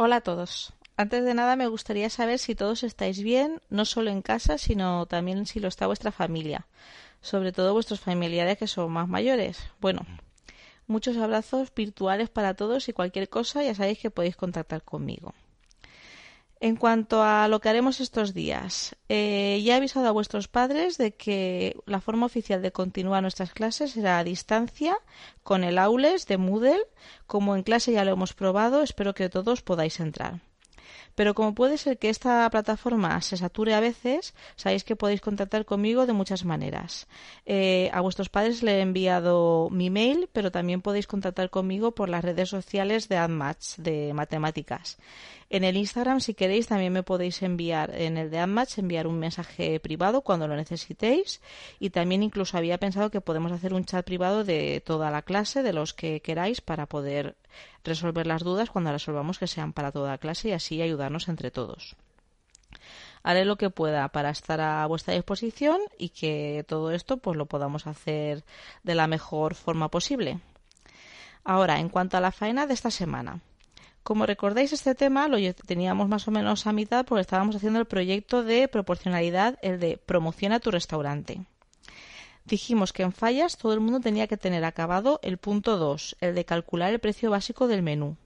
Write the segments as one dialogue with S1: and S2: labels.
S1: Hola a todos. Antes de nada me gustaría saber si todos estáis bien, no solo en casa, sino también si lo está vuestra familia, sobre todo vuestros familiares que son más mayores. Bueno, muchos abrazos virtuales para todos y cualquier cosa ya sabéis que podéis contactar conmigo. En cuanto a lo que haremos estos días, eh, ya he avisado a vuestros padres de que la forma oficial de continuar nuestras clases será a distancia con el Aules de Moodle. Como en clase ya lo hemos probado, espero que todos podáis entrar. Pero como puede ser que esta plataforma se sature a veces, sabéis que podéis contactar conmigo de muchas maneras. Eh, a vuestros padres le he enviado mi mail, pero también podéis contactar conmigo por las redes sociales de AdMatch de matemáticas. En el Instagram, si queréis, también me podéis enviar en el de AdMatch, enviar un mensaje privado cuando lo necesitéis. Y también incluso había pensado que podemos hacer un chat privado de toda la clase, de los que queráis, para poder resolver las dudas cuando resolvamos que sean para toda la clase y así ayudarnos entre todos. Haré lo que pueda para estar a vuestra disposición y que todo esto pues lo podamos hacer de la mejor forma posible. Ahora, en cuanto a la faena de esta semana. Como recordáis, este tema lo teníamos más o menos a mitad porque estábamos haciendo el proyecto de proporcionalidad, el de promociona tu restaurante. Dijimos que en fallas todo el mundo tenía que tener acabado el punto 2, el de calcular el precio básico del menú.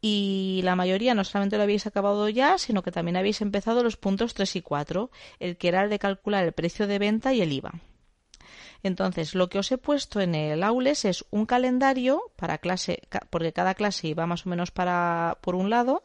S1: Y la mayoría no solamente lo habéis acabado ya, sino que también habéis empezado los puntos 3 y 4, el que era el de calcular el precio de venta y el IVA. Entonces, lo que os he puesto en el Aules es un calendario para clase, porque cada clase iba más o menos para por un lado,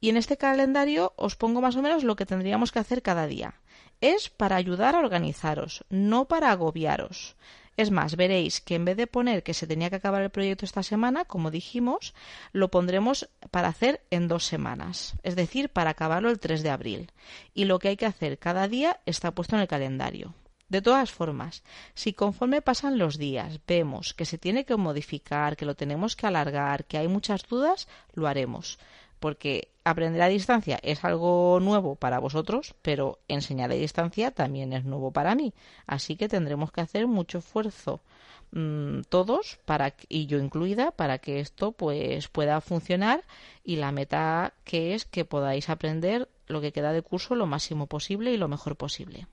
S1: y en este calendario os pongo más o menos lo que tendríamos que hacer cada día. Es para ayudar a organizaros, no para agobiaros. Es más, veréis que en vez de poner que se tenía que acabar el proyecto esta semana, como dijimos, lo pondremos para hacer en dos semanas, es decir, para acabarlo el 3 de abril. Y lo que hay que hacer cada día está puesto en el calendario. De todas formas, si conforme pasan los días vemos que se tiene que modificar, que lo tenemos que alargar, que hay muchas dudas, lo haremos. Porque aprender a distancia es algo nuevo para vosotros, pero enseñar a distancia también es nuevo para mí. Así que tendremos que hacer mucho esfuerzo mm, todos para y yo incluida para que esto pues pueda funcionar y la meta que es que podáis aprender lo que queda de curso lo máximo posible y lo mejor posible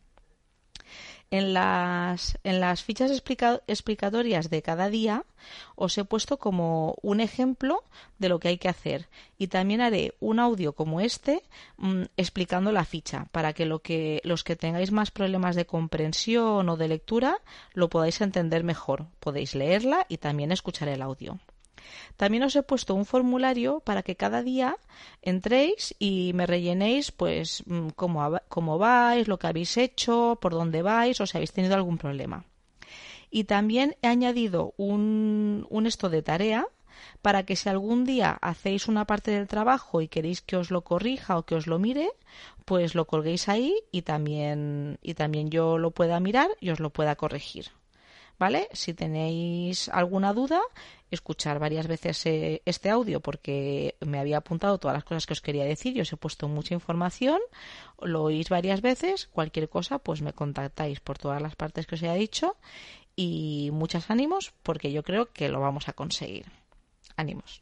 S1: en las, fichas explicatorias de cada día os he puesto como un ejemplo de lo que hay que hacer y también haré un audio como este mm, explicando la ficha para que los que tengáis más problemas de comprensión o de lectura lo podáis entender mejor. Podéis leerla y también escuchar el audio. También os he puesto un formulario para que cada día entréis y me rellenéis pues mm, cómo, cómo vais, lo que habéis hecho, por dónde vais o si habéis tenido algún problema. Y también he añadido un, un esto de tarea para que si algún día hacéis una parte del trabajo y queréis que os lo corrija o que os lo mire, pues lo colguéis ahí y también, y también yo lo pueda mirar y os lo pueda corregir. ¿Vale? Si tenéis alguna duda, escuchar varias veces eh, este audio porque me había apuntado todas las cosas que os quería decir, yo os he puesto mucha información, lo oís varias veces, cualquier cosa, pues me contactáis por todas las partes que os he dicho y muchos ánimos porque yo creo que lo vamos a conseguir. Ánimos.